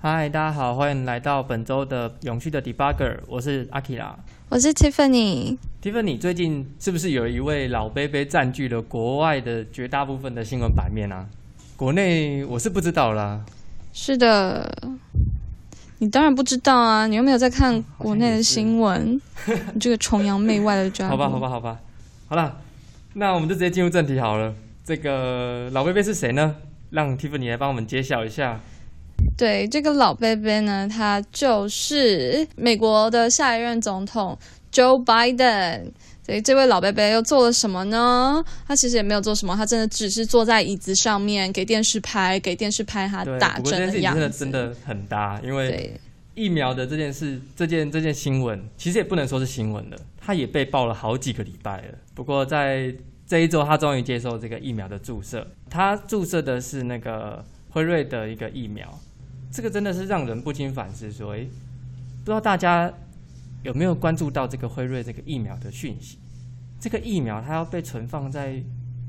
嗨，大家好，欢迎来到本周的永续的 Debugger，我是阿 k 拉，我是 Tiffany。Tiffany，最近是不是有一位老贝贝占据了国外的绝大部分的新闻版面啊？国内我是不知道啦。是的，你当然不知道啊，你又没有在看国内的新闻，你这个崇洋媚外的家伙。好吧，好吧，好吧，好了，那我们就直接进入正题好了。这个老贝贝是谁呢？让 Tiffany 来帮我们揭晓一下。对这个老贝贝呢，他就是美国的下一任总统 Joe Biden。所以这位老贝贝又做了什么呢？他其实也没有做什么，他真的只是坐在椅子上面给电视拍，给电视拍他打针的样子。真的真的很搭，因为疫苗的这件事，这件这件新闻，其实也不能说是新闻了，他也被爆了好几个礼拜了。不过在这一周，他终于接受这个疫苗的注射，他注射的是那个辉瑞的一个疫苗。这个真的是让人不禁反思，说，哎，不知道大家有没有关注到这个辉瑞这个疫苗的讯息？这个疫苗它要被存放在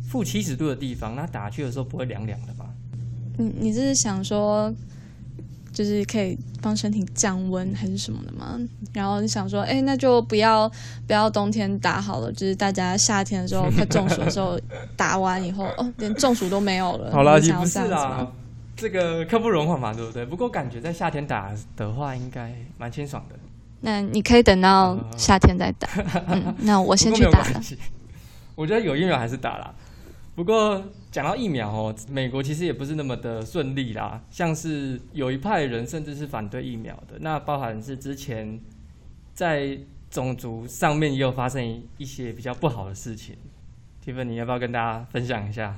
负七十度的地方，那打去的时候不会凉凉的吗？你你这是想说，就是可以帮身体降温还是什么的吗？然后你想说，哎，那就不要不要冬天打好了，就是大家夏天的时候快中暑的时候 打完以后，哦，连中暑都没有了。好啦，你不是啊。这个刻不容缓嘛，对不对？不过感觉在夏天打的话，应该蛮清爽的。那你可以等到夏天再打。那我先去打了。我觉得有疫苗还是打啦。不过讲到疫苗哦，美国其实也不是那么的顺利啦。像是有一派人甚至是反对疫苗的，那包含是之前在种族上面也有发生一些比较不好的事情。提芬，你要不要跟大家分享一下？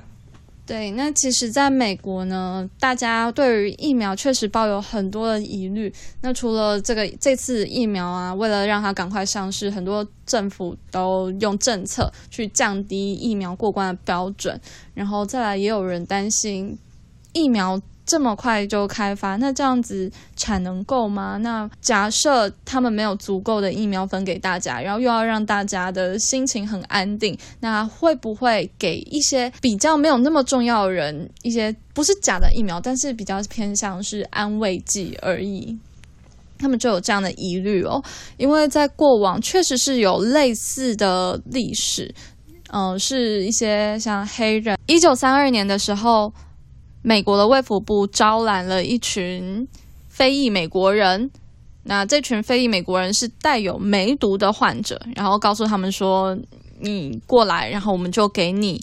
对，那其实，在美国呢，大家对于疫苗确实抱有很多的疑虑。那除了这个这次疫苗啊，为了让它赶快上市，很多政府都用政策去降低疫苗过关的标准。然后再来，也有人担心疫苗。这么快就开发，那这样子产能够吗？那假设他们没有足够的疫苗分给大家，然后又要让大家的心情很安定，那会不会给一些比较没有那么重要的人一些不是假的疫苗，但是比较偏向是安慰剂而已？他们就有这样的疑虑哦，因为在过往确实是有类似的历史，嗯，是一些像黑人，一九三二年的时候。美国的卫福部招揽了一群非裔美国人，那这群非裔美国人是带有梅毒的患者，然后告诉他们说：“你过来，然后我们就给你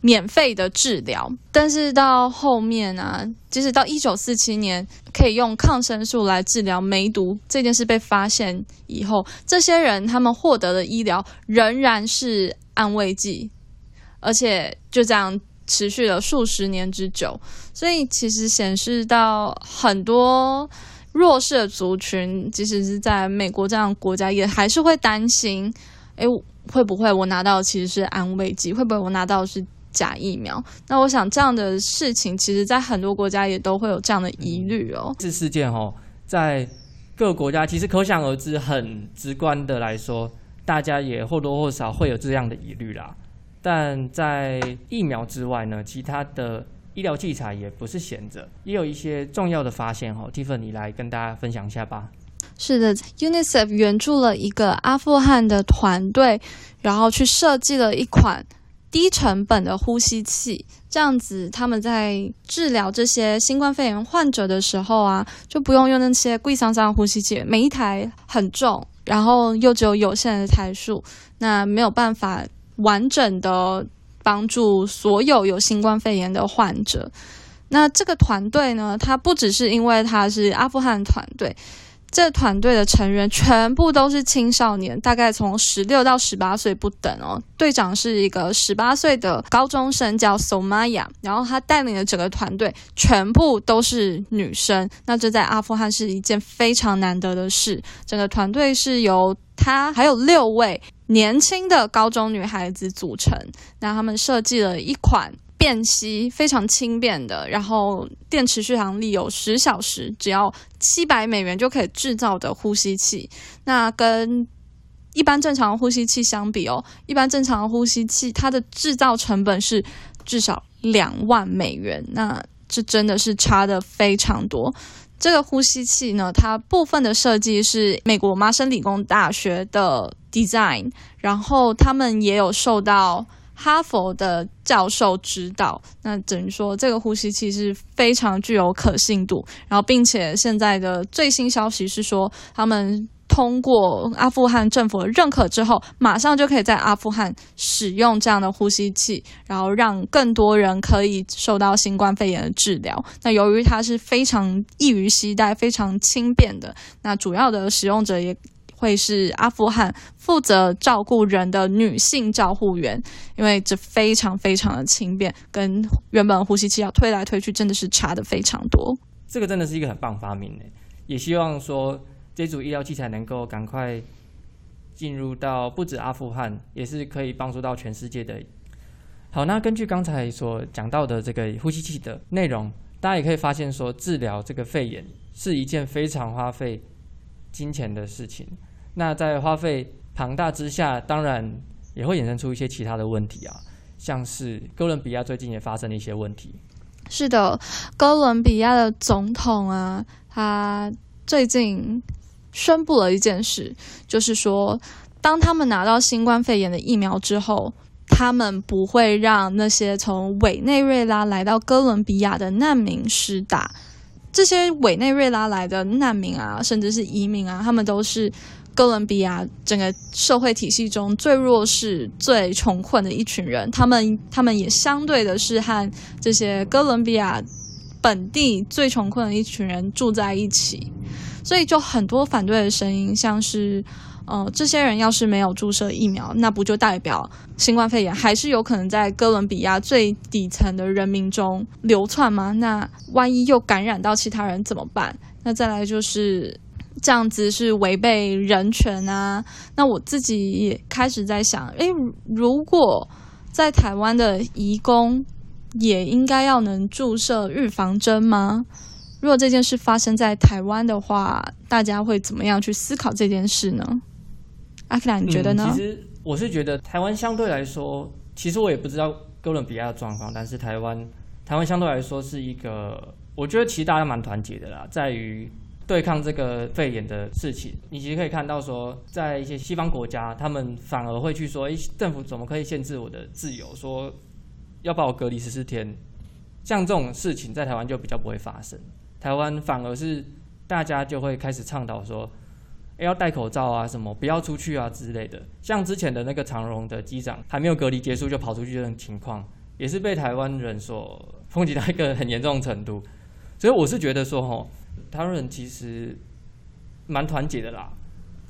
免费的治疗。”但是到后面啊，即使到一九四七年可以用抗生素来治疗梅毒这件事被发现以后，这些人他们获得的医疗仍然是安慰剂，而且就这样。持续了数十年之久，所以其实显示到很多弱势的族群，即使是在美国这样国家，也还是会担心：诶，会不会我拿到其实是安慰剂？会不会我拿到是假疫苗？那我想这样的事情，其实在很多国家也都会有这样的疑虑哦。这事件哦，在各个国家其实可想而知，很直观的来说，大家也或多或少会有这样的疑虑啦。但在疫苗之外呢，其他的医疗器材也不是闲着，也有一些重要的发现哈。Tiffany，来跟大家分享一下吧。是的，UNICEF 援助了一个阿富汗的团队，然后去设计了一款低成本的呼吸器，这样子他们在治疗这些新冠肺炎患者的时候啊，就不用用那些贵桑桑的呼吸器，每一台很重，然后又只有有限的台数，那没有办法。完整的帮助所有有新冠肺炎的患者。那这个团队呢？它不只是因为它是阿富汗团队，这团队的成员全部都是青少年，大概从十六到十八岁不等哦。队长是一个十八岁的高中生，叫 Somaya，然后他带领的整个团队全部都是女生。那这在阿富汗是一件非常难得的事。整个团队是由他还有六位。年轻的高中女孩子组成，那他们设计了一款便携、非常轻便的，然后电池续航力有十小时，只要七百美元就可以制造的呼吸器。那跟一般正常的呼吸器相比哦，一般正常的呼吸器它的制造成本是至少两万美元，那这真的是差的非常多。这个呼吸器呢，它部分的设计是美国麻省理工大学的 design，然后他们也有受到哈佛的教授指导。那等于说，这个呼吸器是非常具有可信度。然后，并且现在的最新消息是说，他们。通过阿富汗政府的认可之后，马上就可以在阿富汗使用这样的呼吸器，然后让更多人可以受到新冠肺炎的治疗。那由于它是非常易于携带、非常轻便的，那主要的使用者也会是阿富汗负责照顾人的女性照护员，因为这非常非常的轻便，跟原本呼吸器要推来推去真的是差的非常多。这个真的是一个很棒发明呢，也希望说。这组医疗器材能够赶快进入到不止阿富汗，也是可以帮助到全世界的。好，那根据刚才所讲到的这个呼吸器的内容，大家也可以发现说，治疗这个肺炎是一件非常花费金钱的事情。那在花费庞大之下，当然也会衍生出一些其他的问题啊，像是哥伦比亚最近也发生了一些问题。是的，哥伦比亚的总统啊，他最近。宣布了一件事，就是说，当他们拿到新冠肺炎的疫苗之后，他们不会让那些从委内瑞拉来到哥伦比亚的难民施打。这些委内瑞拉来的难民啊，甚至是移民啊，他们都是哥伦比亚整个社会体系中最弱势、最穷困的一群人。他们，他们也相对的是和这些哥伦比亚本地最穷困的一群人住在一起。所以就很多反对的声音，像是，呃，这些人要是没有注射疫苗，那不就代表新冠肺炎还是有可能在哥伦比亚最底层的人民中流窜吗？那万一又感染到其他人怎么办？那再来就是这样子是违背人权啊。那我自己也开始在想，诶，如果在台湾的移工也应该要能注射预防针吗？如果这件事发生在台湾的话，大家会怎么样去思考这件事呢？阿克兰，你觉得呢？其实我是觉得台湾相对来说，其实我也不知道哥伦比亚的状况，但是台湾台湾相对来说是一个，我觉得其实大家蛮团结的啦，在于对抗这个肺炎的事情。你其实可以看到说，在一些西方国家，他们反而会去说，哎，政府怎么可以限制我的自由？说要把我隔离十四天，像这种事情在台湾就比较不会发生。台湾反而是大家就会开始倡导说，要戴口罩啊，什么不要出去啊之类的。像之前的那个长荣的机长还没有隔离结束就跑出去这种情况，也是被台湾人所 抨击到一个很严重的程度。所以我是觉得说，吼，台湾人其实蛮团结的啦，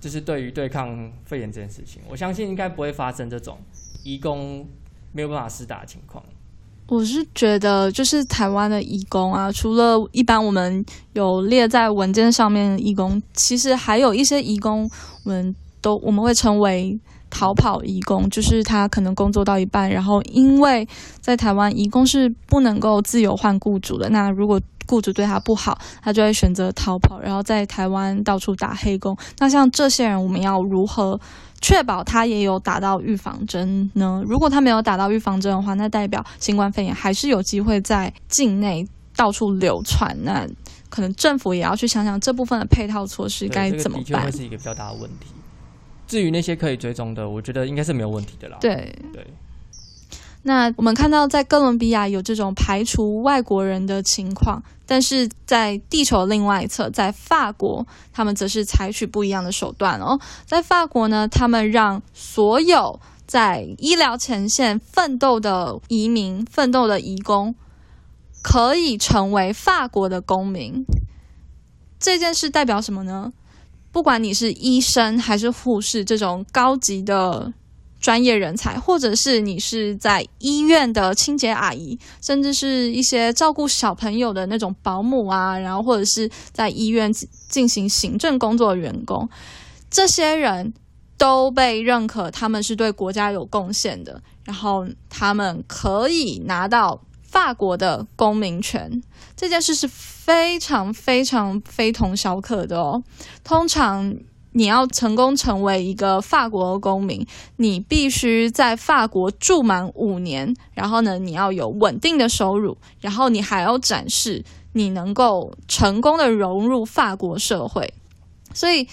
就是对于对抗肺炎这件事情，我相信应该不会发生这种移工没有办法施打的情况。我是觉得，就是台湾的义工啊，除了一般我们有列在文件上面的义工，其实还有一些义工，我们都我们会称为逃跑义工，就是他可能工作到一半，然后因为在台湾义工是不能够自由换雇主的，那如果雇主对他不好，他就会选择逃跑，然后在台湾到处打黑工。那像这些人，我们要如何？确保他也有打到预防针呢？如果他没有打到预防针的话，那代表新冠肺炎还是有机会在境内到处流传。那可能政府也要去想想这部分的配套措施该怎么办。的确会是一个比较大的问题。至于那些可以追踪的，我觉得应该是没有问题的啦。对对。那我们看到，在哥伦比亚有这种排除外国人的情况，但是在地球另外一侧，在法国，他们则是采取不一样的手段哦。在法国呢，他们让所有在医疗前线奋斗的移民、奋斗的移工，可以成为法国的公民。这件事代表什么呢？不管你是医生还是护士，这种高级的。专业人才，或者是你是在医院的清洁阿姨，甚至是一些照顾小朋友的那种保姆啊，然后或者是在医院进行行政工作的员工，这些人都被认可，他们是对国家有贡献的，然后他们可以拿到法国的公民权。这件事是非常非常非同小可的哦。通常你要成功成为一个法国公民，你必须在法国住满五年，然后呢，你要有稳定的收入，然后你还要展示你能够成功的融入法国社会。所以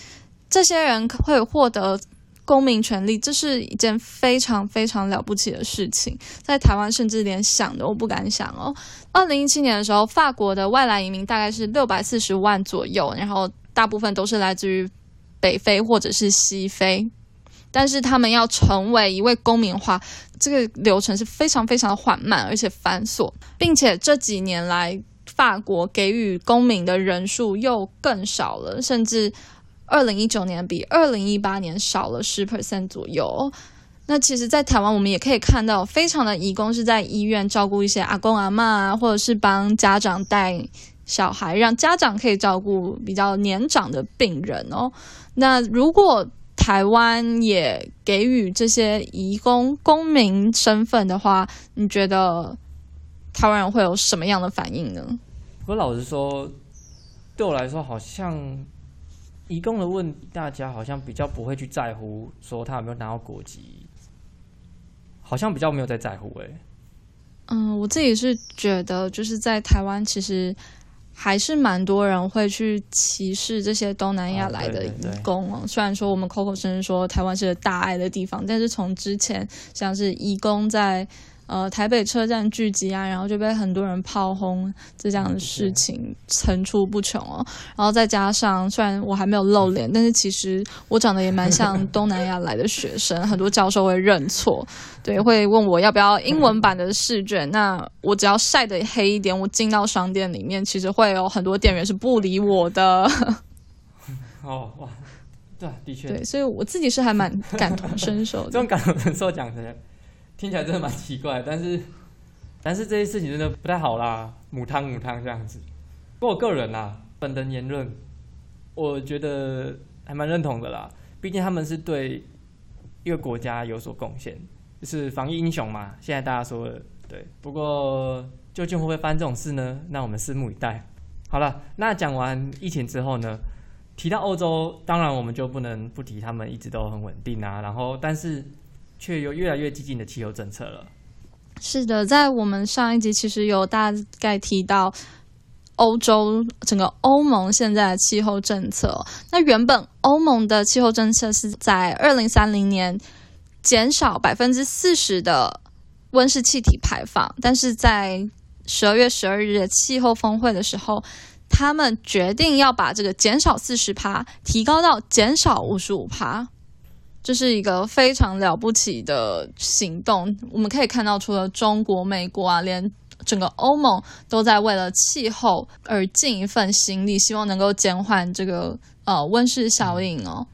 这些人会获得公民权利，这是一件非常非常了不起的事情。在台湾，甚至连想都不敢想哦。二零一七年的时候，法国的外来移民大概是六百四十万左右，然后大部分都是来自于。北非或者是西非，但是他们要成为一位公民化，这个流程是非常非常缓慢而且繁琐，并且这几年来法国给予公民的人数又更少了，甚至二零一九年比二零一八年少了十 percent 左右。那其实，在台湾我们也可以看到，非常的义工是在医院照顾一些阿公阿妈啊，或者是帮家长带小孩，让家长可以照顾比较年长的病人哦。那如果台湾也给予这些移工公民身份的话，你觉得台湾人会有什么样的反应呢？我老实说，对我来说，好像移工的问大家好像比较不会去在乎说他有没有拿到国籍，好像比较没有在在乎哎。嗯，我自己是觉得，就是在台湾其实。还是蛮多人会去歧视这些东南亚来的移工哦。虽然说我们口口声声说台湾是个大爱的地方，但是从之前像是移工在。呃，台北车站聚集啊，然后就被很多人炮轰，这样的事情层出不穷哦。然后再加上，虽然我还没有露脸，但是其实我长得也蛮像东南亚来的学生，很多教授会认错，对，会问我要不要英文版的试卷。那我只要晒得黑一点，我进到商店里面，其实会有很多店员是不理我的。哦哇，对，的确，对，所以我自己是还蛮感同身受的。这种感同身受讲的。听起来真的蛮奇怪，但是，但是这些事情真的不太好啦，母汤母汤这样子。不过我个人啦，本人言论，我觉得还蛮认同的啦。毕竟他们是对一个国家有所贡献，就是防疫英雄嘛。现在大家说的对，不过究竟会不会发生这种事呢？那我们拭目以待。好了，那讲完疫情之后呢，提到欧洲，当然我们就不能不提他们一直都很稳定啊。然后，但是。却有越来越激进的气候政策了。是的，在我们上一集其实有大概提到欧洲整个欧盟现在的气候政策。那原本欧盟的气候政策是在二零三零年减少百分之四十的温室气体排放，但是在十二月十二日的气候峰会的时候，他们决定要把这个减少四十趴提高到减少五十五趴。这是一个非常了不起的行动。我们可以看到，除了中国、美国啊，连整个欧盟都在为了气候而尽一份心力，希望能够减缓这个呃温室效应哦，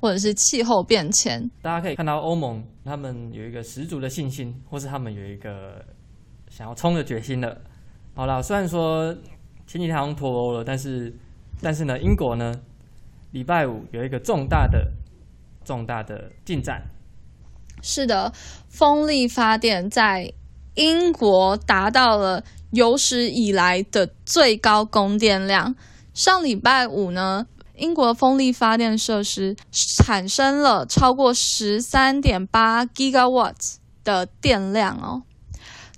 或者是气候变迁。大家可以看到，欧盟他们有一个十足的信心，或是他们有一个想要冲的决心了。好了，虽然说前几天好像脱欧了，但是但是呢，英国呢，礼拜五有一个重大的。重大的进展，是的，风力发电在英国达到了有史以来的最高供电量。上礼拜五呢，英国风力发电设施产生了超过十三点八 gigawatts 的电量哦，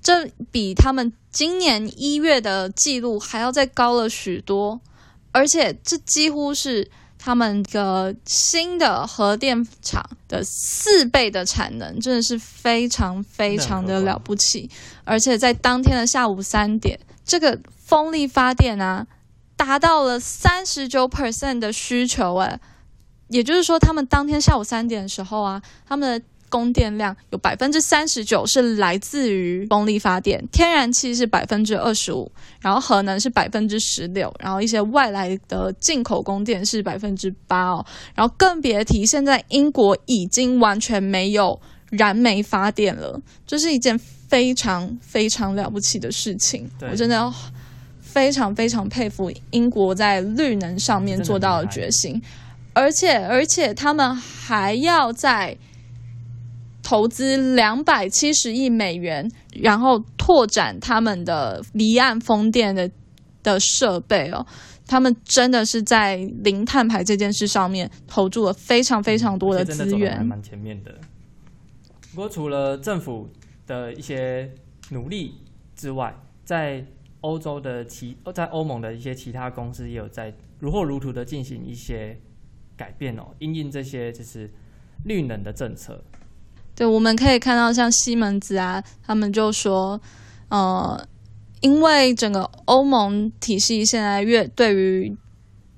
这比他们今年一月的记录还要再高了许多，而且这几乎是。他们的新的核电厂的四倍的产能，真的是非常非常的了不起。而且在当天的下午三点，这个风力发电啊，达到了三十九 percent 的需求，诶，也就是说，他们当天下午三点的时候啊，他们的。供电量有百分之三十九是来自于风力发电，天然气是百分之二十五，然后核能是百分之十六，然后一些外来的进口供电是百分之八哦，然后更别提现在英国已经完全没有燃煤发电了，这是一件非常非常了不起的事情，我真的要非常非常佩服英国在绿能上面做到的决心，而且而且他们还要在。投资两百七十亿美元，然后拓展他们的离岸风电的的设备哦。他们真的是在零碳排这件事上面投注了非常非常多的资源，还蛮前面的。不过除了政府的一些努力之外，在欧洲的其在欧盟的一些其他公司也有在如火如荼的进行一些改变哦，因应这些就是绿能的政策。对，我们可以看到像西门子啊，他们就说，呃。因为整个欧盟体系现在越对于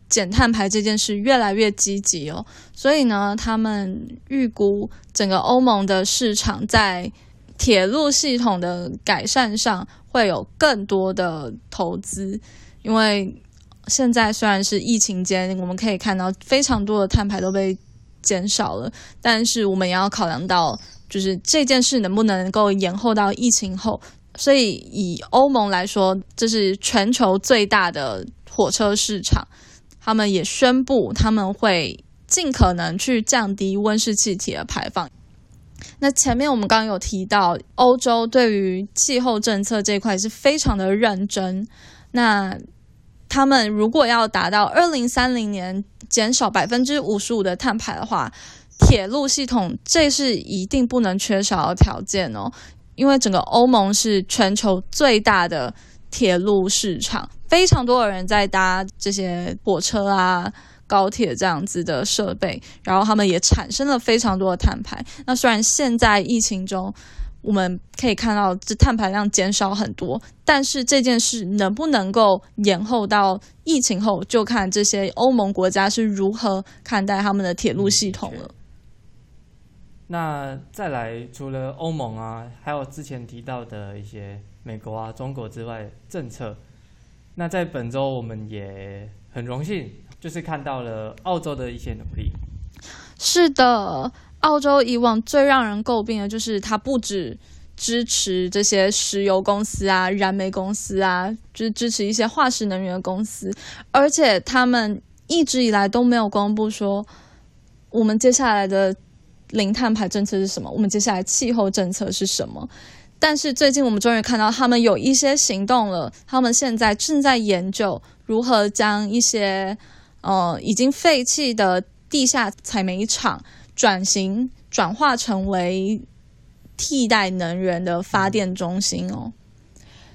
减碳排这件事越来越积极哦，所以呢，他们预估整个欧盟的市场在铁路系统的改善上会有更多的投资。因为现在虽然是疫情间，我们可以看到非常多的碳排都被减少了，但是我们也要考量到，就是这件事能不能够延后到疫情后。所以，以欧盟来说，这是全球最大的火车市场。他们也宣布，他们会尽可能去降低温室气体的排放。那前面我们刚刚有提到，欧洲对于气候政策这块是非常的认真。那他们如果要达到二零三零年减少百分之五十五的碳排的话，铁路系统这是一定不能缺少的条件哦。因为整个欧盟是全球最大的铁路市场，非常多的人在搭这些火车啊、高铁这样子的设备，然后他们也产生了非常多的碳排。那虽然现在疫情中我们可以看到这碳排量减少很多，但是这件事能不能够延后到疫情后，就看这些欧盟国家是如何看待他们的铁路系统了。那再来，除了欧盟啊，还有之前提到的一些美国啊、中国之外政策，那在本周我们也很荣幸，就是看到了澳洲的一些努力。是的，澳洲以往最让人诟病的就是它不止支持这些石油公司啊、燃煤公司啊，就是支持一些化石能源公司，而且他们一直以来都没有公布说我们接下来的。零碳排政策是什么？我们接下来气候政策是什么？但是最近我们终于看到他们有一些行动了。他们现在正在研究如何将一些呃已经废弃的地下采煤厂转型转化成为替代能源的发电中心哦。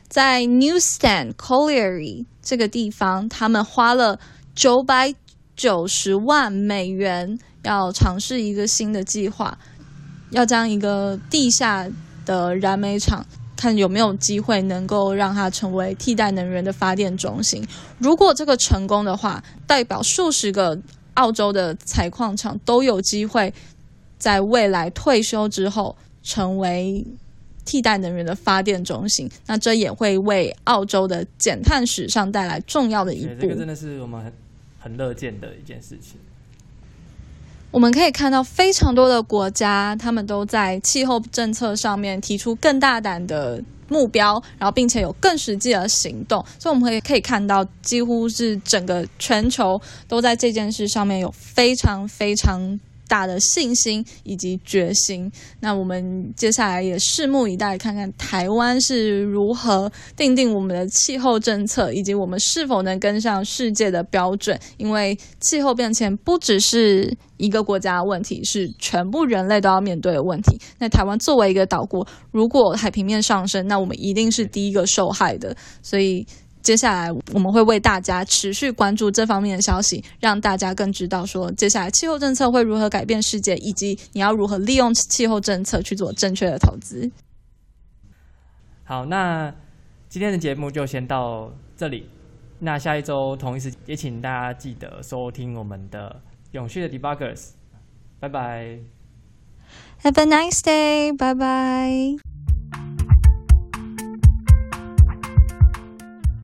在 Newstand Colliery 这个地方，他们花了九百九十万美元。要尝试一个新的计划，要将一个地下的燃煤厂，看有没有机会能够让它成为替代能源的发电中心。如果这个成功的话，代表数十个澳洲的采矿厂都有机会在未来退休之后成为替代能源的发电中心。那这也会为澳洲的减碳史上带来重要的一步。这个真的是我们很很乐见的一件事情。我们可以看到，非常多的国家，他们都在气候政策上面提出更大胆的目标，然后并且有更实际的行动。所以我们可可以看到，几乎是整个全球都在这件事上面有非常非常。大的信心以及决心，那我们接下来也拭目以待，看看台湾是如何定定我们的气候政策，以及我们是否能跟上世界的标准。因为气候变迁不只是一个国家的问题，是全部人类都要面对的问题。那台湾作为一个岛国，如果海平面上升，那我们一定是第一个受害的。所以。接下来我们会为大家持续关注这方面的消息，让大家更知道说接下来气候政策会如何改变世界，以及你要如何利用气候政策去做正确的投资。好，那今天的节目就先到这里。那下一周同一时也请大家记得收听我们的永续的 Debuggers。拜拜。Have a nice day. Bye bye.